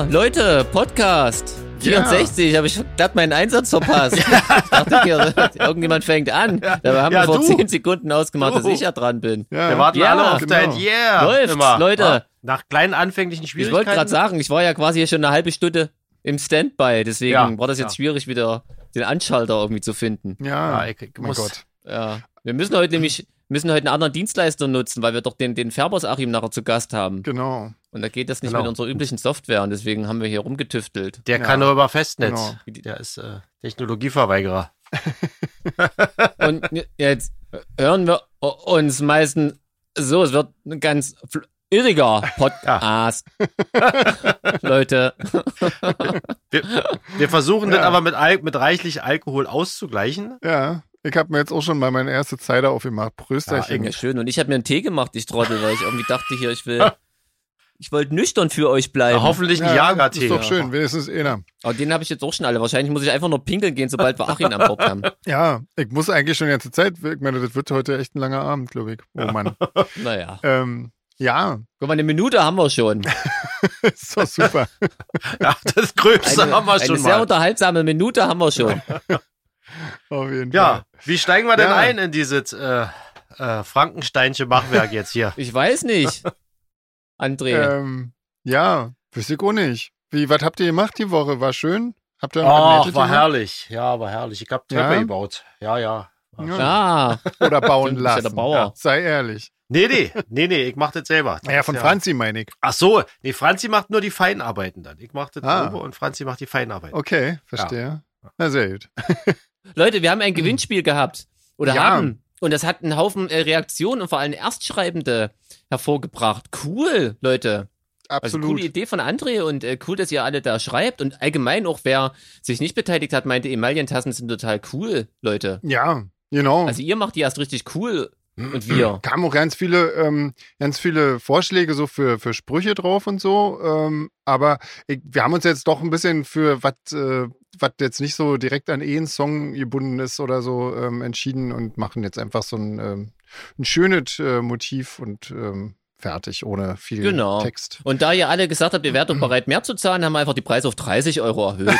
Ja, Leute, Podcast. 64, habe ich glatt meinen Einsatz verpasst. ich dachte hier, irgendjemand fängt an. Da haben Ja, wir vor du. 10 Sekunden ausgemacht, dass Du. ich ja dran bin. Wir warten Ja, alle auf genau. dein Yeah. Läuft's, immer. Leute. Ja, Nach kleinen anfänglichen Ich Schwierigkeiten. wollte gerade sagen, ich war ja quasi hier schon eine halbe Stunde im Standby, deswegen Ja, war das jetzt ja. schwierig, wieder den Anschalter irgendwie zu finden. Ja, Ja, ich, ich mein muss, Gott. Ja. Wir müssen heute nämlich müssen heute einen anderen Dienstleister nutzen, weil wir doch den, den Färbers Achim nachher zu Gast haben. Genau. Und da geht das nicht Genau. mit unserer üblichen Software und deswegen haben wir hier rumgetüftelt. Der Ja. kann nur über Festnetz. Genau. Der ist äh, Technologieverweigerer. Und jetzt hören wir uns meistens so, es wird ein ganz irriger Podcast. Leute, Wir, wir versuchen Ja. das aber mit, mit reichlich Alkohol auszugleichen. Ja, ich habe mir jetzt auch schon mal meine erste Cider aufgemacht. Prösterchen. ja, schön. Und ich habe mir einen Tee gemacht, ich Trottel, weil ich irgendwie dachte hier, ich will, ich wollte nüchtern für euch bleiben. Na, hoffentlich ein Jagertee. Ist doch schön, wenigstens einer. Aber den habe ich jetzt auch schon alle. Wahrscheinlich muss ich einfach nur pinkeln gehen, sobald wir Achim an Bord haben. Ja, ich muss eigentlich schon die ganze Zeit. Ich meine, das wird heute echt ein langer Abend, glaube ich. Oh Mann. Naja. ähm, ja, Guck mal, eine Minute haben wir schon. ist doch super. Ja, das Gröbste Eine, haben wir eine schon sehr mal. unterhaltsame Minute haben wir schon. Auf jeden Ja, Fall. wie steigen wir denn Ja. ein in dieses äh, äh, Frankensteinsche Machwerk jetzt hier? Ich weiß nicht. André. Ähm, ja, wüsste ich auch nicht. Wie, was habt ihr gemacht die Woche? War schön? Habt ihr Ach, war gemacht? herrlich. Ja, war herrlich. Ich hab Treppe Ja? gebaut. Ja, ja. Ja. ah, Oder bauen bist ja lassen. der Bauer. Sei ehrlich. Nee, nee, nee, nee, ich mach das selber. Naja, von Franzi meine ich. Ach so, nee, Franzi macht nur die Feinarbeiten dann. Ich mach das Ah. und Franzi macht die Feinarbeiten. Okay, verstehe. Na, sehr gut. Leute, wir haben ein Gewinnspiel gehabt. Oder Ja. haben. Und das hat einen Haufen äh, Reaktionen und vor allem Erstschreibende hervorgebracht. Cool, Leute. Also Absolut. coole Idee von André und äh, cool, dass ihr alle da schreibt. Und allgemein auch, wer sich nicht beteiligt hat, meinte, Emaillentassen sind total cool, Leute. ja, genau. Also ihr macht die erst richtig cool und wir. kamen auch ganz viele, ähm, ganz viele Vorschläge so für, für Sprüche drauf und so. Ähm, aber ich, wir haben uns jetzt doch ein bisschen für was, äh, was jetzt nicht so direkt an einen Song gebunden ist oder so ähm, entschieden und machen jetzt einfach so ein, ähm, ein schönes äh, Motiv und ähm, fertig, ohne viel Genau. Text. Und da ihr alle gesagt habt, ihr wärt doch bereit, mehr zu zahlen, haben wir einfach die Preise auf 30 Euro erhöht.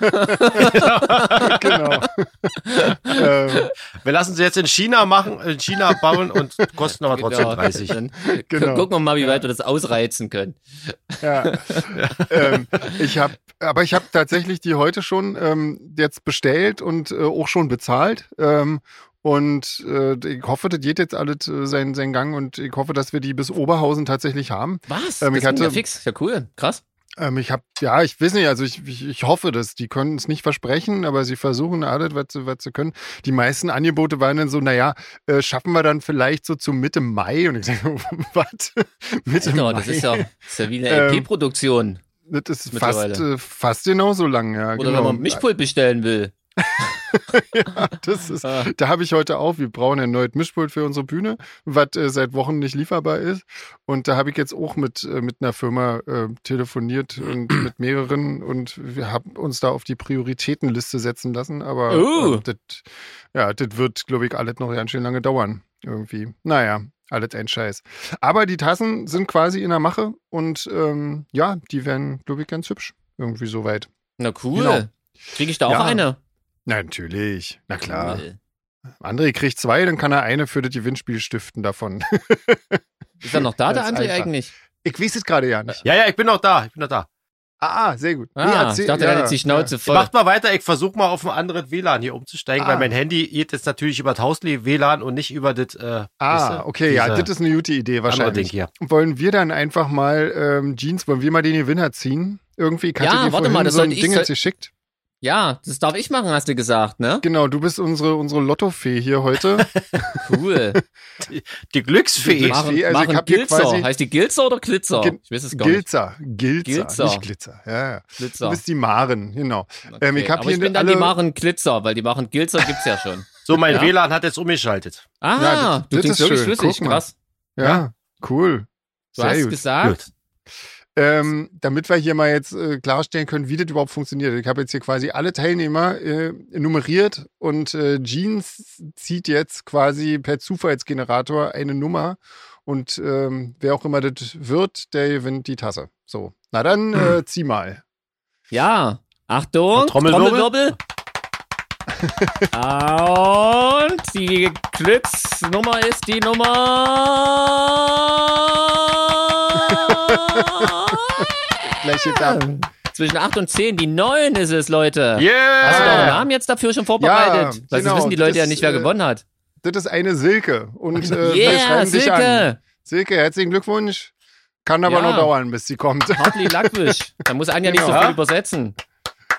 genau. ähm, Wir lassen sie jetzt in China machen, in China bauen und kosten aber trotzdem Genau. 30. Dann Genau. Gucken wir mal, wie weit wir das ausreizen können. Ja. ähm, ich habe, aber ich habe tatsächlich die heute schon ähm, jetzt bestellt und äh, auch schon bezahlt. Und äh, ich hoffe, das geht jetzt alles äh, seinen, seinen Gang und ich hoffe, dass wir die bis Oberhausen tatsächlich haben. Was? Ähm, das ich ging ja hatte- fix. Ja, cool. Krass. Ähm, ich habe, ja, ich weiß nicht, also ich, ich, ich hoffe das. Die können es nicht versprechen, aber sie versuchen alles, was sie, was sie können. Die meisten Angebote waren dann so, naja, äh, schaffen wir dann vielleicht so zu Mitte Mai. Und ich sage, was? Mitte Alter, Mai? das ist ja, das ist ja wie eine Ähm, LP-Produktion. Das ist fast, äh, fast genauso lang, ja. Oder genau. wenn man Mischpult bestellen will. ja, das ist, Ah. da habe ich heute auch, wir brauchen ein neues Mischpult für unsere Bühne, was äh, seit Wochen nicht lieferbar ist. Und da habe ich jetzt auch mit, äh, mit einer Firma äh, telefoniert und mit mehreren und wir haben uns da auf die Prioritätenliste setzen lassen. Aber äh, das, ja, das wird, glaube ich, alles noch ganz schön lange dauern. Irgendwie. Naja, alles ein Scheiß. Aber die Tassen sind quasi in der Mache und ähm, ja, die werden, glaube ich, ganz hübsch. Irgendwie soweit. Na cool. Genau. Kriege ich da auch Ja. eine? Na, natürlich. Na klar. Cool. André kriegt zwei, dann kann er eine für das Gewinnspiel stiften davon. Ist er noch da, der André einfach. eigentlich? Ich weiß es gerade ja nicht. Ja, ja, ich bin noch da. Ich bin noch da. Ah, ah, sehr gut. Nee, Ah, erzähl- ich dachte, ja, er hat jetzt die Schnauze voll. Macht mal weiter. Ich versuche mal auf ein anderes WLAN hier umzusteigen, Ah. weil mein Handy geht jetzt natürlich über das Hausli WLAN und nicht über das. Äh, Ah, diese- okay, ja, das ist eine gute Idee andere Ding wahrscheinlich. hier. Wollen wir dann einfach mal, ähm, Jeans, wollen wir mal den Gewinner ziehen? Irgendwie, ich hatte Ja, dir warte vorhin mal, das so ein Ding jetzt geschickt. Ja, das darf ich machen, hast du gesagt, ne? Genau, du bist unsere, unsere Lottofee hier heute. Cool. Die Glücksfee. Glücksfee. machen also ich machen hier Gilzer. quasi- Heißt die Gilzer oder Glitzer? Gil- ich weiß es gar nicht. Gilzer, Gilzer, Gilzer. nicht Glitzer. Ja, ja. Glitzer. Du bist die Maren, genau. Okay. ähm, ich hab Aber hier ich bin dann die machen Glitzer, weil die machen Gilzer gibt's ja schon. So, mein Ja. WLAN hat jetzt umgeschaltet. Ah, Ja, das- du das klingst ist wirklich schön. schlüssig, Guck mal. krass. Ja, cool. Du Sehr hast gut. gesagt, Ähm, damit wir hier mal jetzt äh, klarstellen können, wie das überhaupt funktioniert. Ich habe jetzt hier quasi alle Teilnehmer äh, nummeriert und äh, Jeans zieht jetzt quasi per Zufallsgenerator eine Nummer und ähm, wer auch immer das wird, der gewinnt die Tasse. So, na dann äh, zieh mal. Ja, Achtung, Trommelwirbel. Trommelwirbel. Und die Glücksnummer ist die Nummer. Gleich geklappt. Zwischen 8 und 10, die 9 ist es, Leute. Yeah! Hast du doch einen Namen jetzt dafür schon vorbereitet? Ja, Weil genau, wissen die Leute ja das, nicht, wer äh, gewonnen hat. Das ist eine Silke und äh, wir yeah, schreiben dich an. Silke. Silke, herzlichen Glückwunsch. Kann aber Ja. noch dauern, bis sie kommt. Hartli Lackwisch. Da muss Anja nicht so Genau. viel übersetzen.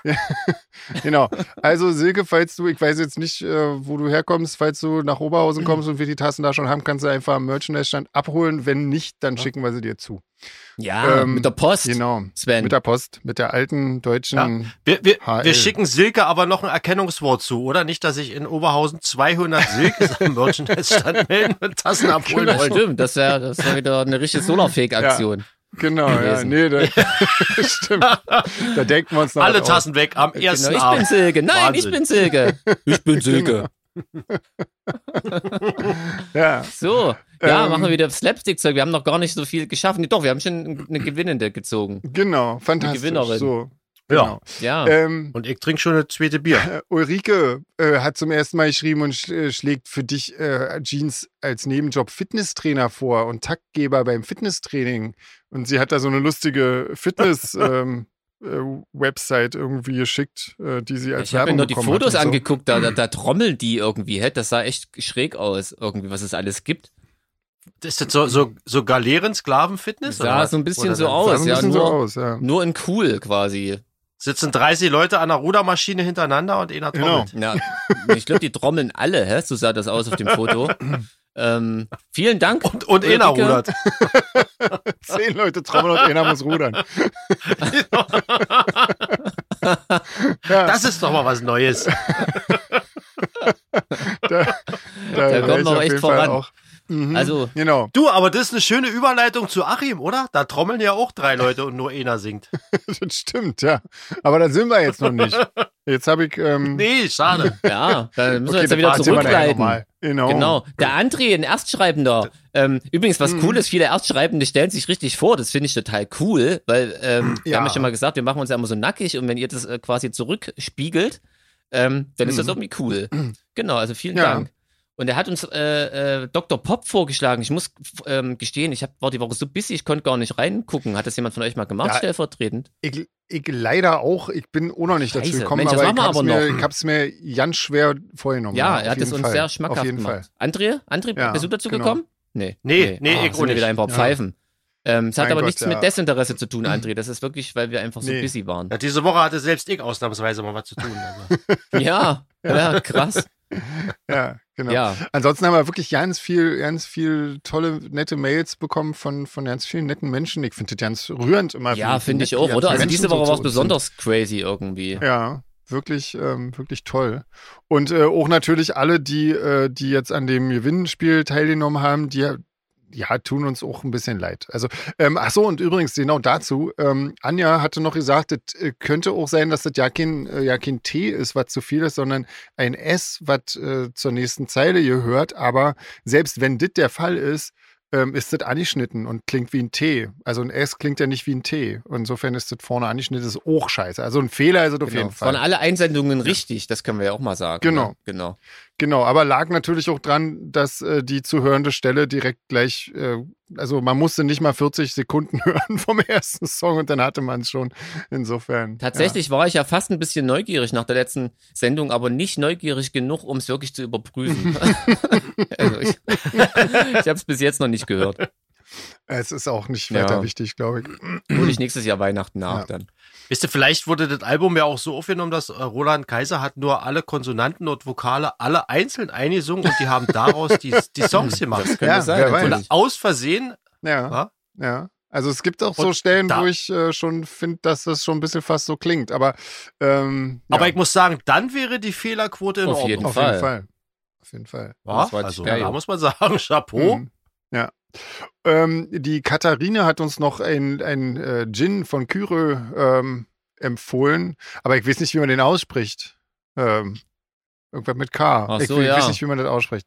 genau. Also Silke, falls du, ich weiß jetzt nicht, äh, wo du herkommst, falls du nach Oberhausen kommst und wir die Tassen da schon haben, kannst du einfach am Merchandise-Stand abholen. Wenn nicht, dann schicken wir sie dir zu. Ja, Ähm, mit der Post. Genau. Sven. Mit der Post, mit der alten deutschen. Wir, wir, HL. wir schicken Silke aber noch ein Erkennungswort zu, oder? Nicht, dass sich in Oberhausen 200 Silkes am Merchandise-Stand melden und Tassen abholen das wollen. stimmt, das wäre das wär wieder eine richtige Solarfake-Aktion. Genau, ja. Nee, da, stimmt. Da denken wir uns noch Alle. Tassen weg am Genau, ersten ich bin Abend. Silke. Nein, Wahnsinn. ich bin Silke. Ich bin Silke. Ja. So, ja, Ähm, machen wir wieder Slapstick-Zeug. Wir haben noch gar nicht so viel geschaffen. Doch, wir haben schon eine Gewinnende gezogen. Genau, fantastisch. Gewinnerin. So. Ja. Genau. Ja. Ähm, Und ich trinke schon eine zweite Bier. Ulrike äh, hat zum ersten Mal geschrieben und sch äh, schlägt für dich äh, Jeans als Nebenjob Fitnesstrainer vor und Taktgeber beim Fitnesstraining. Und sie hat da so eine lustige Fitness- ähm, äh, Website irgendwie geschickt, äh, die sie als ich habe mir Werbung nur die Fotos so. angeguckt, da, da, da trommeln die irgendwie. Hä? Das sah echt schräg aus, irgendwie, was es alles gibt. Ist das so, so, so Galeeren-Sklaven-Fitness? Sah oder so ein bisschen Oder so aus. Ja, nur, so aus, ja. nur in cool quasi. Sitzen 30 Leute an einer Rudermaschine hintereinander und einer Genau. trommelt. Ja, ich glaube, die trommeln alle, hä? So sah das aus auf dem Foto. ähm, vielen Dank. Und, und einer Ulrike. rudert. Zehn Leute trommeln und einer muss rudern. Das ist doch mal was Neues. da, da, Da kommt noch echt voran. Auch. Mhm, Also, Genau, Du, aber das ist eine schöne Überleitung zu Achim, oder? Da trommeln ja auch drei Leute und nur einer singt. das stimmt, ja. Aber da sind wir jetzt noch nicht. Jetzt habe ich. Ähm, Nee, schade. ja, da müssen wir okay, jetzt ja das wieder wir zurückleiten. Genau. Genau. Der André, ein Erstschreibender. Ähm, übrigens, was Mhm. cool ist, viele Erstschreibende stellen sich richtig vor. Das finde ich total cool, weil ähm, wir Ja. haben ja schon mal gesagt, wir machen uns ja immer so nackig und wenn ihr das äh, quasi zurückspiegelt, ähm, dann ist das irgendwie cool. Genau, also vielen Mhm. Ja. Dank. Und er hat uns äh, äh, Dr. Pop vorgeschlagen. Ich muss ähm, gestehen, ich hab, war die Woche so busy, ich konnte gar nicht reingucken. Hat das jemand von euch mal gemacht, Ja. stellvertretend? Ich, ich leider auch, ich bin auch noch nicht dazu Scheiße. gekommen, Mensch, aber ich hab's, aber mir, ich hab's mir ganz schwer vorgenommen. Ja, auf er hat es uns Fall. sehr Auf schmackhaft jeden gemacht. Fall. André, André, Ja, bist du dazu genau. gekommen? Nee. Nee, nee, Ah, ich wir wieder einfach Ja. pfeifen. Ähm, es hat Mein aber Gott, nichts ja. mit Desinteresse zu tun, André. Das ist wirklich, weil wir einfach so Nee. busy waren. Ja, diese Woche hatte selbst ich ausnahmsweise mal was zu tun. Also. Ja, ja, krass. Ja, genau. Ja, Ansonsten haben wir wirklich ganz viel, ganz viel tolle, nette Mails bekommen von, von ganz vielen netten Menschen. Ich finde das ganz rührend immer. ja finde ich auch, oder? Also diese Woche war es besonders crazy irgendwie. Ja, wirklich, ähm, wirklich toll. Und äh, auch natürlich alle, die, äh, die jetzt an dem Gewinnspiel teilgenommen haben, die ja, tun uns auch ein bisschen leid. Also, ähm, ach so, und übrigens, genau dazu, ähm, Anja hatte noch gesagt, es äh, könnte auch sein, dass das ja kein, äh, ja kein T ist, was zu viel ist, sondern ein S, was äh, zur nächsten Zeile gehört. Aber selbst wenn das der Fall ist, ähm, ist das angeschnitten und klingt wie ein T. Also ein S klingt ja nicht wie ein T. Insofern ist das vorne angeschnitten, ist auch scheiße. Also ein Fehler ist es auf Genau. jeden Fall. waren alle Einsendungen richtig, das können wir ja auch mal sagen. Genau. Ne? Genau. Genau, aber lag natürlich auch dran, dass äh, die zu hörende Stelle direkt gleich, äh, also man musste nicht mal 40 Sekunden hören vom ersten Song und dann hatte man es schon. Insofern. Tatsächlich war ich ja fast ein bisschen neugierig nach der letzten Sendung, aber nicht neugierig genug, um es wirklich zu überprüfen. also ich ich habe es bis jetzt noch nicht gehört. Ja. Es ist auch nicht Ja. weiter wichtig, glaube ich. Hole ich nächstes Jahr Weihnachten nach Ja. dann. Wisst ihr, vielleicht wurde das Album ja auch so aufgenommen, dass äh, Roland Kaiser hat nur alle Konsonanten und Vokale alle einzeln eingesungen und die haben daraus die, die Songs gemacht. Das könnte Ja, sein. wer weiß. natürlich. Und aus Versehen, Ja, Ja. ja. Also es gibt auch so Und Stellen, da- wo ich äh, schon finde, dass das schon ein bisschen fast so klingt. Aber, ähm, ja, aber ich muss sagen, dann wäre die Fehlerquote in Auf Ordnung. jeden auf Fall. jeden Fall. Auf jeden Fall. Ja, Das war also geil. da muss man sagen, Chapeau. Mhm. Ja, Ähm, die Katharine hat uns noch ein, ein äh, Gin von Kyrö ähm, empfohlen, aber ich weiß nicht, wie man den ausspricht. Ähm, irgendwas mit K. Ach ich, so, ich ja. weiß nicht, wie man das ausspricht.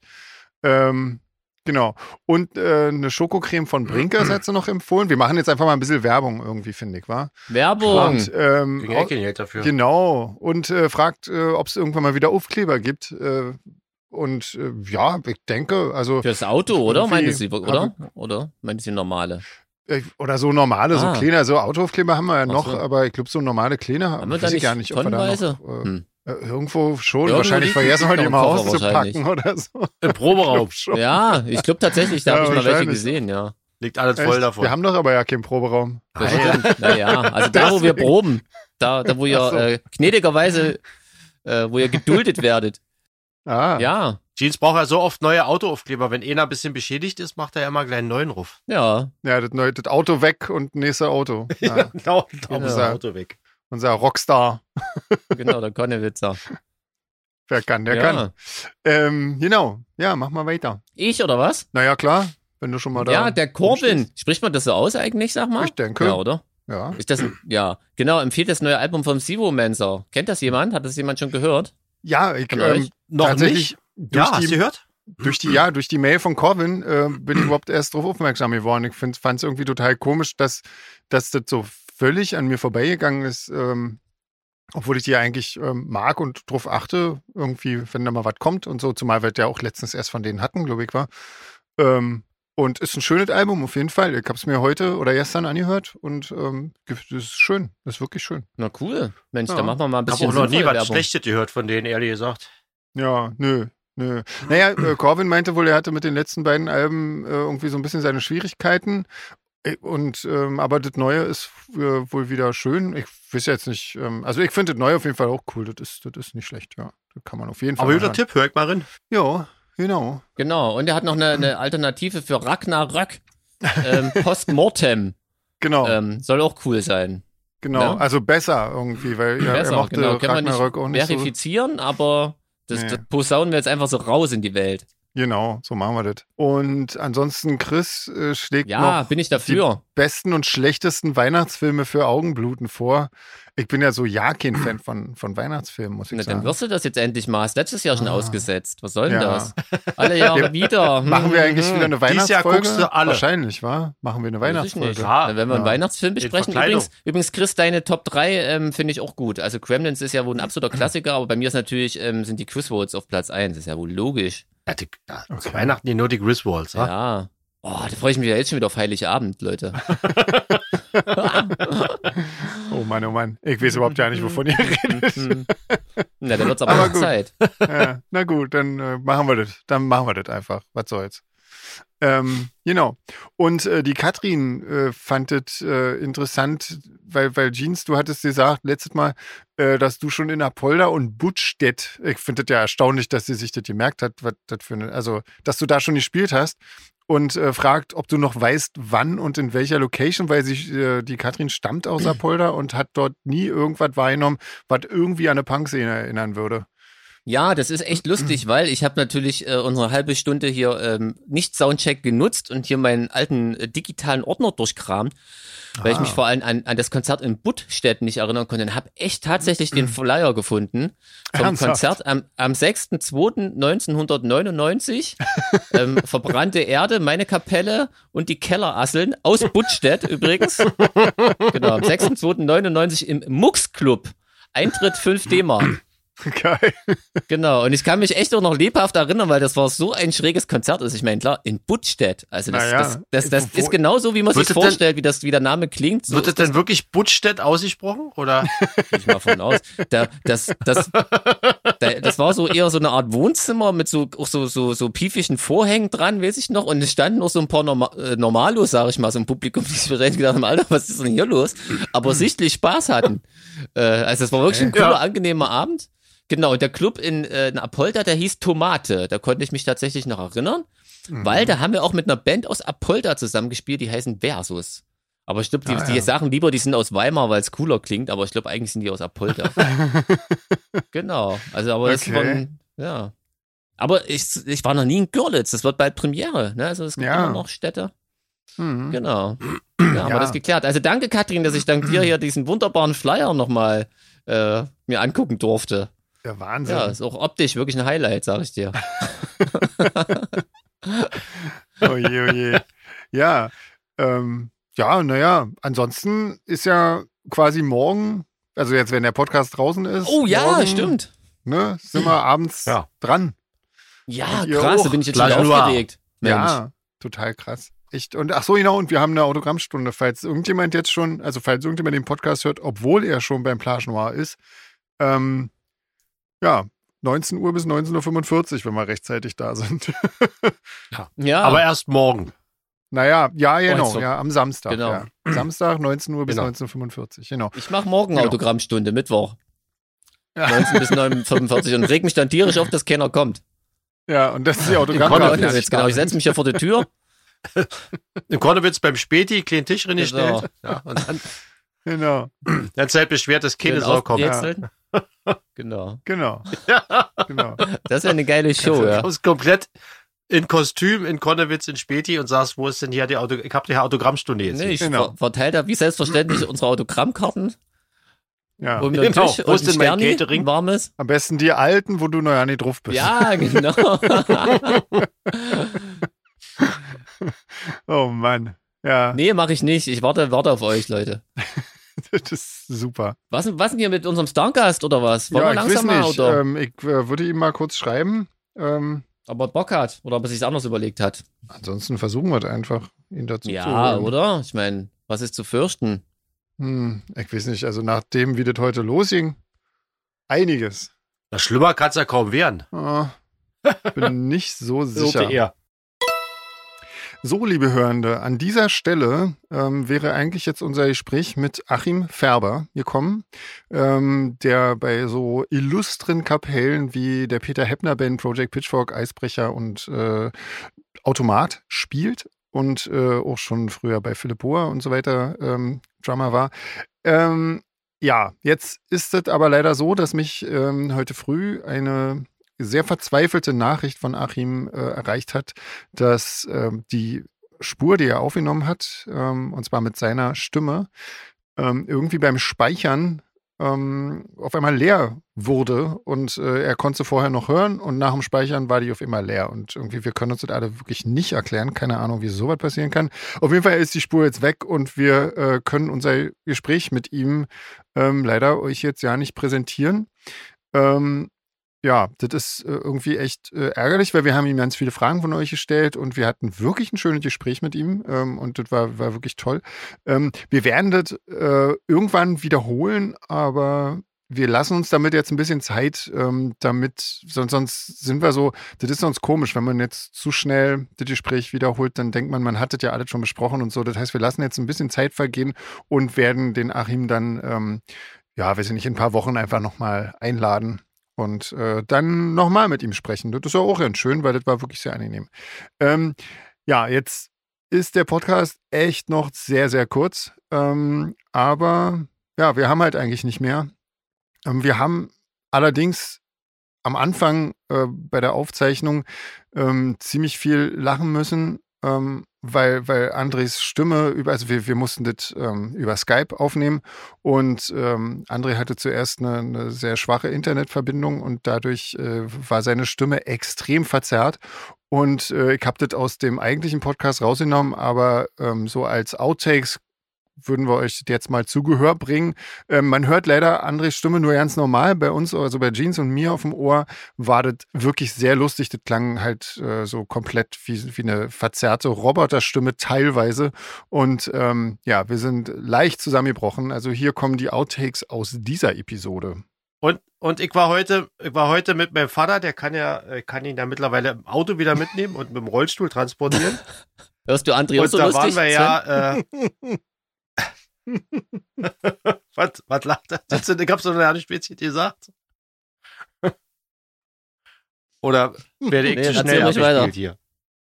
Ähm, genau. Und äh, eine Schokocreme von Brinkers hat sie noch empfohlen. Wir machen jetzt einfach mal ein bisschen Werbung irgendwie, finde ich, wa? Werbung. Und, ähm, Geld dafür. Genau. Und äh, fragt, äh, ob es irgendwann mal wieder Aufkleber gibt. Äh, und äh, ja, ich denke, also Fürs Auto, oder? Meinte sie, oder? Oder? Meinte sie normale? äh, oder so normale, so Ah. kleine, so Autoaufkleber haben wir ja Ach noch, so. aber ich glaube, so normale kleine Haben wir ich nicht gar nicht, ob wir da tonnenweise? noch, äh, Hm. äh, irgendwo schon, Irgendwo wahrscheinlich vergessen wir die mal auszupacken oder so. Im Proberaum. Schon. Ja, ich glaube tatsächlich, da Ja, habe ich mal welche gesehen, ja. Liegt alles voll Echt? davon. Wir haben doch aber ja keinen Proberaum. Das stimmt. Naja, also da, wo wir proben, da, da wo ihr so. äh, gnädigerweise, äh, wo ihr geduldet werdet. Ah, Ja, Jeans braucht ja so oft neue Autoaufkleber. Wenn einer ein bisschen beschädigt ist, macht er ja immer gleich einen neuen Ruf. ja. ja das, neue, das Auto weg und nächste Auto. Ja, Genau, da Genau. ist das Auto weg. unser Rockstar. Genau, der Konnewitzer. Wer kann, der ja. kann. Ähm, genau. Ja, mach mal weiter. Ich oder was? Naja, klar, wenn du schon mal da. Ja, der Corbin. Spricht man das so aus eigentlich, sag mal? Ich denke. Ja, oder? Ja. Ist das ein, ja, genau, empfiehlt das neue Album vom Sivo Manser. Kennt das jemand? Hat das jemand schon gehört? Ja, ich, ähm, euch? Noch nicht? Ja, hast du gehört? durch die, ja, durch die Mail von Corvin äh, bin ich überhaupt erst darauf aufmerksam geworden. Ich fand es irgendwie total komisch, dass, dass das so völlig an mir vorbeigegangen ist, ähm, obwohl ich die ja eigentlich ähm, mag und drauf achte, irgendwie, wenn da mal was kommt und so, zumal wir ja auch letztens erst von denen hatten, glaube ich, war. Ähm, und ist ein schönes Album, auf jeden Fall. Ich habe es mir heute oder gestern angehört und ähm, das ist schön. Das ist wirklich schön. Na cool. Mensch, Ja. da machen wir mal ein Ich habe bisschen auch noch nie was. Schlechtes gehört von denen, ehrlich gesagt. Ja, nö, nö. Naja, äh, Corbin meinte wohl, er hatte mit den letzten beiden Alben äh, irgendwie so ein bisschen seine Schwierigkeiten. Äh, Und ähm, aber das Neue ist äh, wohl wieder schön. Ich weiß jetzt nicht, ähm, also ich finde das Neue auf jeden Fall auch cool. Das ist, das ist nicht schlecht, ja. Das kann man auf jeden Fall. Aber guter. Tipp, hör ich mal rein. Ja, genau. Genau, und er hat noch eine, eine Alternative für Ragnarök. ähm, Postmortem. Genau, Ähm, soll auch cool sein. genau. ne? Also besser irgendwie, weil ja, Besser, er mochte genau. Nicht Ragnarök auch nicht so. verifizieren, aber das, Nee. das posaunen wir jetzt einfach so raus in die Welt. Genau, so machen wir das. Und ansonsten, Chris äh, schlägt Ja, noch bin ich dafür. besten und schlechtesten Weihnachtsfilme für Augenbluten vor. Ich bin ja so ja kein Fan von, von Weihnachtsfilmen, muss ich Na, sagen. dann wirst du das jetzt endlich mal. Hast letztes Jahr schon Ah. ausgesetzt. Was soll denn Ja. das? Alle Jahre Ja. wieder. Machen wir eigentlich wieder eine Dieses Jahr Weihnachtsfolge? guckst du alle. Wahrscheinlich, wa? Machen wir eine Weihnachtsfolge. Na, Wenn wir einen Ja. Weihnachtsfilm In besprechen. Übrigens, übrigens, Chris, deine Top 3 ähm, finde ich auch gut. Also Gremlins ist ja wohl ein absoluter Klassiker, aber bei mir ist natürlich, ähm, sind die Quizvotes auf Platz 1. Ist ja wohl logisch. Ja, die, ja, Okay. Weihnachten die nur die Griswolds, ja? Ja. Oh, da freue ich mich ja jetzt schon wieder auf Heiligabend, Leute. Oh Mann, oh Mann. Ich weiß überhaupt ja nicht, wovon ihr redet. Hm. Na, dann wird's aber, Aber. Zeit. ja, na gut, dann äh, machen wir das. Dann machen wir das einfach. Was soll's. Ähm, genau. Und äh, die Katrin äh, fand es äh, interessant, weil, weil Jeans, du hattest gesagt letztes Mal, äh, dass du schon in Apolda und Buttstedt, ich finde das ja erstaunlich, dass sie sich das gemerkt hat, was das für eine, also, dass du da schon gespielt hast und äh, fragt, ob du noch weißt, wann und in welcher Location, weil sich äh, die Katrin stammt aus Apolda und hat dort nie irgendwas wahrgenommen, was irgendwie an eine Punkszene erinnern würde. Ja, das ist echt lustig, weil ich habe natürlich äh, unsere halbe Stunde hier ähm, nicht Soundcheck genutzt und hier meinen alten äh, digitalen Ordner durchkramt, weil ich Ah. mich vor allem an, an das Konzert in Buttstedt nicht erinnern konnte und habe echt tatsächlich den Flyer gefunden vom Ernsthaft? Konzert am, am 6.2.1999. ähm, verbrannte Erde, meine Kapelle und die Kellerasseln aus Buttstedt übrigens. genau, am 6.2.99 im Mux Club. Eintritt 5 D-Mark. Geil. Genau, und ich kann mich echt auch noch lebhaft erinnern, weil das war so ein schräges Konzert. Also ich meine, klar, in Buttstedt. Also das, Naja, das, das, das wo- ist genauso, wie man sich es denn- vorstellt, wie, das, wie der Name klingt. So Wird das, denn wirklich Buttstedt ausgesprochen? Oder? gehe ich mal von aus. Da, das, das, da, das war so eher so eine Art Wohnzimmer mit so, auch so, so, so piefischen Vorhängen dran, weiß ich noch. Und es standen noch so ein paar Norma äh, Normalos, sag ich mal, so im Publikum, die sich wahrscheinlich gedacht haben, Alter, was ist denn hier los? Aber sichtlich Spaß hatten. Äh, also es war wirklich ein cooler, Ja. angenehmer Abend. Genau, und der Club in, äh, in Apolda, der hieß Tomate. Da konnte ich mich tatsächlich noch erinnern. Weil da haben wir auch mit einer Band aus Apolda zusammengespielt, die heißen Versus. Aber ich glaube, die, Ah, die ja. sagen lieber, die sind aus Weimar, weil es cooler klingt, aber ich glaube, eigentlich sind die aus Apolda. genau. Also, aber das Okay. war ein, ja. Aber ich, ich war noch nie in Görlitz. Das wird bald Premiere. Ne? Also es gibt Ja. immer noch Städte. Mhm. Genau. Ja, haben wir das geklärt. Also danke, Katrin, dass ich dank dir hier diesen wunderbaren Flyer nochmal äh, mir angucken durfte. Der Wahnsinn. Ja, ist auch optisch wirklich ein Highlight, sag ich dir. Oje, oje. Ja, ähm, ja, naja, ansonsten ist ja quasi morgen, also jetzt, wenn der Podcast draußen ist. Oh ja, morgen, stimmt. Ne, sind wir abends Ja. dran. Ja, krass, da bin ich jetzt schon aufgeregt. Mensch. Ja, total krass. Echt. Und ach so, genau, und wir haben eine Autogrammstunde, falls irgendjemand jetzt schon, also falls irgendjemand den Podcast hört, obwohl er schon beim Plage Noir ist. Ähm, ja, 19 Uhr bis 19.45 Uhr, wenn wir rechtzeitig da sind. Ja, Aber erst morgen. naja, ja, genau, so. ja, am Samstag. Genau. Ja. Samstag, 19 Uhr bis Genau. 19.45 Uhr, genau. ich mache morgen Genau. Autogrammstunde, Mittwoch. Ja. 19 bis 9.45 und reg mich dann tierisch auf, dass keiner kommt. Ja, und das ist die Autogrammkarte. Genau, genau, ich setze mich hier vor der Tür. In Konnewitz beim Späti, kleinen Tisch drin Genau. gestellt. Ja, und dann, Genau, dann Zeit beschwert, dass keine Sau kommt. Ja. Genau. genau, Ja. genau. Das ist ja eine geile Show, Du ja. kommst komplett in Kostüm in Konnewitz in Späti und sagst, wo ist denn hier die Auto ich hab die Autogrammstunde jetzt. Nee, ich Genau. ver verteile da wie selbstverständlich unsere Autogrammkarten Ja. um Genau. Tisch Wo ist denn mein Catering? warmes. Am besten die alten, wo du noch ja nicht drauf bist. Ja, genau. Oh Mann. Ja, nee, mache ich nicht. Ich warte, warte auf euch, Leute. das ist super. Was, was denn hier mit unserem Stargast oder was? Wollen ja, wir ich weiß langsam mal nicht. oder? Ähm, ich äh, würde ihm mal kurz schreiben. Ähm, ob er Bock hat oder ob er sich anders überlegt hat. ansonsten versuchen wir es einfach, ihn dazu zu Ja, oder? Ich meine, was ist zu fürchten? Hm, ich weiß nicht, also nach dem, wie das heute losging, einiges. Das schlimmer kann es ja kaum werden. Ah, bin nicht so So sicher. So, liebe Hörende, an dieser Stelle ähm, wäre eigentlich jetzt unser Gespräch mit Achim Färber gekommen, ähm, der bei so illustren Kapellen wie der Peter Heppner Band, Project Pitchfork, Eisbrecher und äh, Automat spielt und äh, auch schon früher bei Philipp Bohr und so weiter ähm, Drummer war. Ähm, ja, jetzt ist es aber leider so, dass mich ähm, heute früh eine sehr verzweifelte Nachricht von Achim äh, erreicht hat, dass ähm, die Spur, die er aufgenommen hat, ähm, und zwar mit seiner Stimme, ähm, irgendwie beim Speichern ähm, auf einmal leer wurde und äh, er konnte sie vorher noch hören und nach dem Speichern war die auf einmal leer und irgendwie, wir können uns das alle wirklich nicht erklären, keine Ahnung, wie sowas passieren kann. Auf jeden Fall ist die Spur jetzt weg und wir äh, können unser Gespräch mit ihm ähm, leider euch jetzt ja nicht präsentieren. Ähm, ja, das ist äh, irgendwie echt äh, ärgerlich, weil wir haben ihm ganz viele Fragen von euch gestellt und wir hatten wirklich ein schönes Gespräch mit ihm ähm, und das war, war wirklich toll. Ähm, wir werden das äh, irgendwann wiederholen, aber wir lassen uns damit jetzt ein bisschen Zeit, ähm, damit, sonst, sonst sind wir so, das ist sonst komisch, wenn man jetzt zu schnell das Gespräch wiederholt, dann denkt man, man hat das ja alles schon besprochen und so. Das heißt, wir lassen jetzt ein bisschen Zeit vergehen und werden den Achim dann, ja, weiß ich nicht, in ein paar Wochen einfach nochmal einladen und äh, dann nochmal mit ihm sprechen. Das ist ja auch ganz schön, weil das war wirklich sehr angenehm. Ähm, ja, jetzt ist der Podcast echt noch sehr, sehr kurz. Ähm, aber ja, wir haben halt eigentlich nicht mehr. Ähm, wir haben allerdings am Anfang äh, bei der Aufzeichnung ähm, ziemlich viel lachen müssen, ähm, weil, weil Andres Stimme über, also wir, wir mussten das ähm, über Skype aufnehmen und ähm, André hatte zuerst eine, eine sehr schwache Internetverbindung und dadurch äh, war seine Stimme extrem verzerrt. Und äh, ich habe das aus dem eigentlichen Podcast rausgenommen, aber ähm, so als Outtakes würden wir euch jetzt mal zu Gehör bringen. Ähm, man hört leider Andres Stimme nur ganz normal. Bei uns, also bei Jeans und mir auf dem Ohr, war das wirklich sehr lustig. Das klang halt äh, so komplett wie, wie eine verzerrte Roboterstimme teilweise. Und ähm, ja, wir sind leicht zusammengebrochen. Also hier kommen die Outtakes aus dieser Episode. Und, und ich war heute, ich war heute mit meinem Vater, der kann ja, äh, kann ihn ja mittlerweile im Auto wieder mitnehmen und mit dem Rollstuhl transportieren. Hörst du André und so da lustig? waren wir ja, äh, was, was lacht er? Das Ich hab's doch noch nicht speziell gesagt. Oder werde ich Nee, zu schnell abgespielt hier?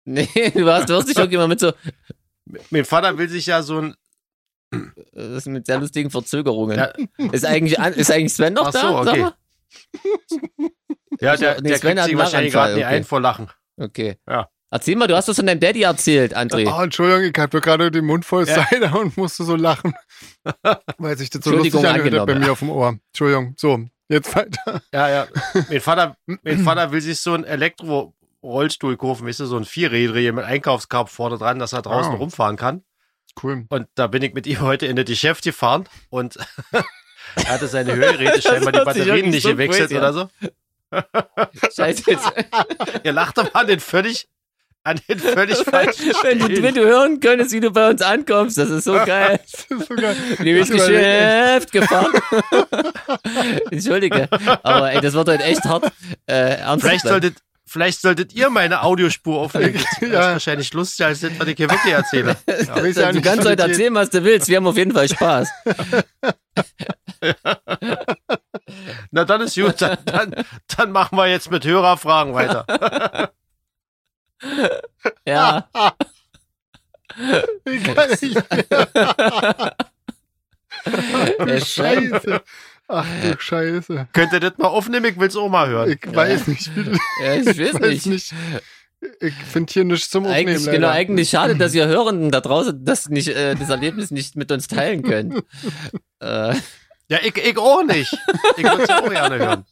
Nee, du hast, du hörst dich irgendwie mal mit so, Mein Vater will sich ja so ein, das ist mit sehr lustigen Verzögerungen. Ja. Ist eigentlich, ist eigentlich Sven noch Ach so, da? Okay. Ja, der, Nee, der Sven kriegt hat sich wahrscheinlich gerade nicht okay. ein vor Lachen. Okay. Ja. Erzähl mal, du hast das von deinem Daddy erzählt, André. Oh, Entschuldigung, ich hatte gerade den Mund voll Ja. Cider und musste so lachen. Weil sich das so lustig anhört bei angenommen. mir auf dem Ohr. Entschuldigung. So, jetzt weiter. Ja, ja. mein, Vater, mein Vater will sich so einen Elektro-Rollstuhl kaufen, weißt du, so ein Vierrädrier mit Einkaufskorb vorne dran, dass er draußen Ah. rumfahren kann. Cool. Und da bin ich mit ihm heute in das Geschäft gefahren und er hatte seine Hörgeräte scheinbar die Batterien nicht so gewechselt crazy oder so. Scheiße jetzt. Ihr lacht aber an den völlig, an den völlig falschen Wenn du, wenn du hören könntest, wie du bei uns ankommst, das ist so geil. Das ist so geil. Geschäft gefahren. Entschuldige. Aber ey, das wird heute echt hart. Äh, Vielleicht solltet, vielleicht solltet ihr meine Audiospur aufnehmen. Das ist wahrscheinlich lustiger, als das, was ich hier wirklich erzähle. Ja. Du kannst heute erzählen, was du willst. Wir haben auf jeden Fall Spaß. Na, dann ist gut. Dann, dann, dann machen wir jetzt mit Hörerfragen weiter. Ja. Wie kann ich? Äh, Scheiße. Ach du Scheiße. Könnt ihr das mal aufnehmen? Ich will's auch mal hören. Ich weiß nicht, Ja, ich weiß ich weiß nicht. nicht. Ich finde hier nichts zum Aufnehmen. Eigentlich, leider. genau, eigentlich schade, dass ihr Hörenden da draußen das nicht, äh, das Erlebnis nicht mit uns teilen können. äh, Ja, ich, ich auch nicht. Ich würde es auch gerne hören.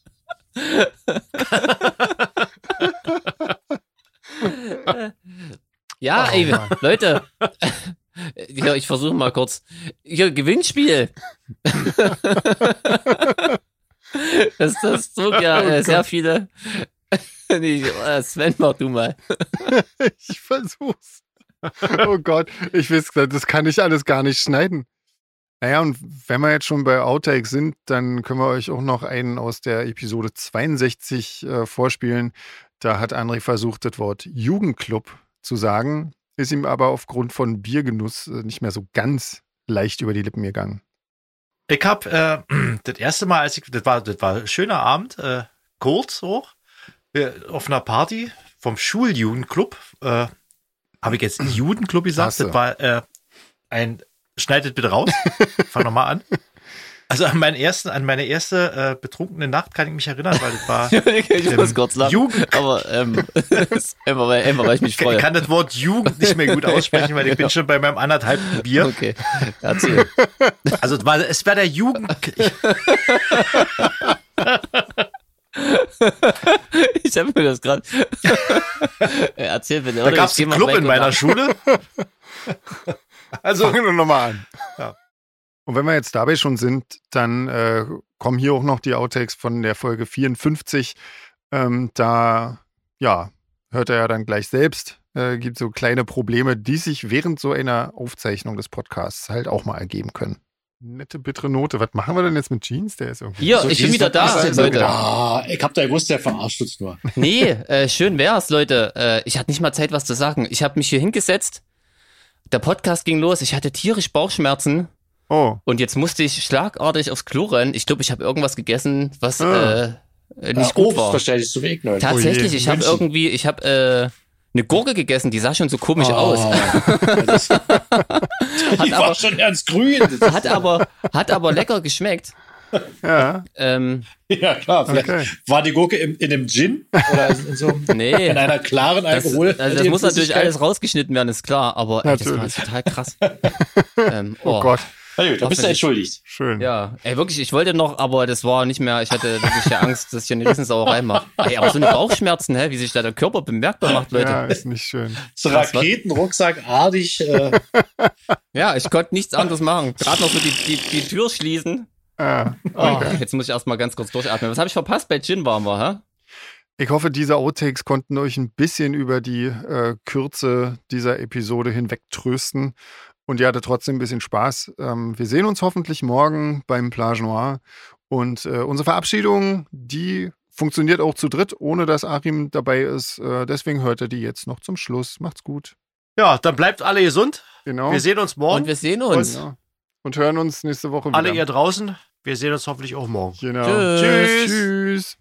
Ja, Oh, ey. Leute. Hier, ich versuche mal kurz. Hier, Gewinnspiel. das, das zog ja Oh äh, Gott. sehr viele. nee, äh, Sven, mach du mal. Ich versuch's. Oh Gott, ich weiß, das kann ich alles gar nicht schneiden. Naja, und wenn wir jetzt schon bei Outtakes sind, dann können wir euch auch noch einen aus der Episode 62 äh, vorspielen. Da hat André versucht, das Wort Jugendclub zu sagen, ist ihm aber aufgrund von Biergenuss äh, nicht mehr so ganz leicht über die Lippen gegangen. Ich hab äh, das erste Mal, als ich, das war, das war ein schöner Abend, äh, kurz hoch, wir, auf einer Party vom Schuljugendclub, äh, habe ich jetzt Jugendclub gesagt? Das war äh, ein, schneidet bitte raus, fang nochmal an. Also an meinen ersten, an meine erste äh, betrunkene Nacht kann ich mich erinnern, weil das war ich muss kurz lachen. Jugend, Aber ähm, einfach, weil, einfach, weil ich mich ich freue. kann das Wort Jugend nicht mehr gut aussprechen, weil ich bin schon bei meinem anderthalben Bier. Okay, erzähl. Also es war, es war der Jugend, ich, Ich habe mir das gerade. erzähl bitte. da gab Ich es einen Club in meiner Schule. Also Fangen wir nochmal an. Ja. Und wenn wir jetzt dabei schon sind, dann äh, kommen hier auch noch die Outtakes von der Folge 54. Ähm, da, ja, hört er ja dann gleich selbst. Äh, gibt so kleine Probleme, die sich während so einer Aufzeichnung des Podcasts halt auch mal ergeben können. Nette, bittere Note. Was machen wir denn jetzt mit Jeans? Der ist irgendwie. Hier, So, ich bin wieder da, der Leute. Ah, ich hab da gewusst, der verarscht uns nur. Nee, äh, schön wär's, Leute. Äh, ich hatte nicht mal Zeit, was zu sagen. Ich habe mich hier hingesetzt. Der Podcast ging los. Ich hatte tierisch Bauchschmerzen. Oh, Und jetzt musste ich schlagartig aufs Klo rennen. Ich glaube, ich habe irgendwas gegessen, was Ah. äh, äh, nicht Ja, gut Obst war. wahrscheinlich zum Wegnehmen. Tatsächlich, Oh ich habe irgendwie, ich habe äh, eine Gurke gegessen, die sah schon so komisch Oh, aus. das, die war aber- schon ernst grün. Hat aber, hat aber lecker geschmeckt. ja, Ähm, ja, klar. Vielleicht okay. war die Gurke im, in einem Gin oder in, in so einem- nee. in einer klaren Das, Alkohol. also das muss natürlich alles rausgeschnitten werden, ist klar, aber ey, das war total krass. ähm, Oh Gott, Na gut, da bist du entschuldigt. schön. Ja, ey, wirklich, ich wollte noch, aber das war nicht mehr, ich hatte wirklich ja Angst, dass ich eine Riesensauerei mache. Ey, aber so eine Bauchschmerzen, hä, wie sich da der Körper bemerkbar macht, Leute. Ja, ist nicht schön. So? Raketenrucksackartig. Äh, Ja, ich konnte nichts anderes machen. Gerade noch so die, die, die Tür schließen. Ah, Oh, jetzt muss ich erstmal ganz kurz durchatmen. Was habe ich verpasst? Bei Gin waren wir, hä? Ich hoffe, diese Outtakes konnten euch ein bisschen über die äh, Kürze dieser Episode hinweg trösten. Und ihr hattet trotzdem ein bisschen Spaß. Ähm, wir sehen uns hoffentlich morgen beim Plage Noir. Und äh, unsere Verabschiedung, die funktioniert auch zu dritt, ohne dass Achim dabei ist. Äh, deswegen hört ihr die jetzt noch zum Schluss. Macht's gut. Ja, dann bleibt alle gesund. Genau. Wir sehen uns morgen. Und wir sehen uns. Ja. Und hören uns nächste Woche wieder. alle ihr draußen. Wir sehen uns hoffentlich auch morgen. Genau. Tschüss. Tschüss.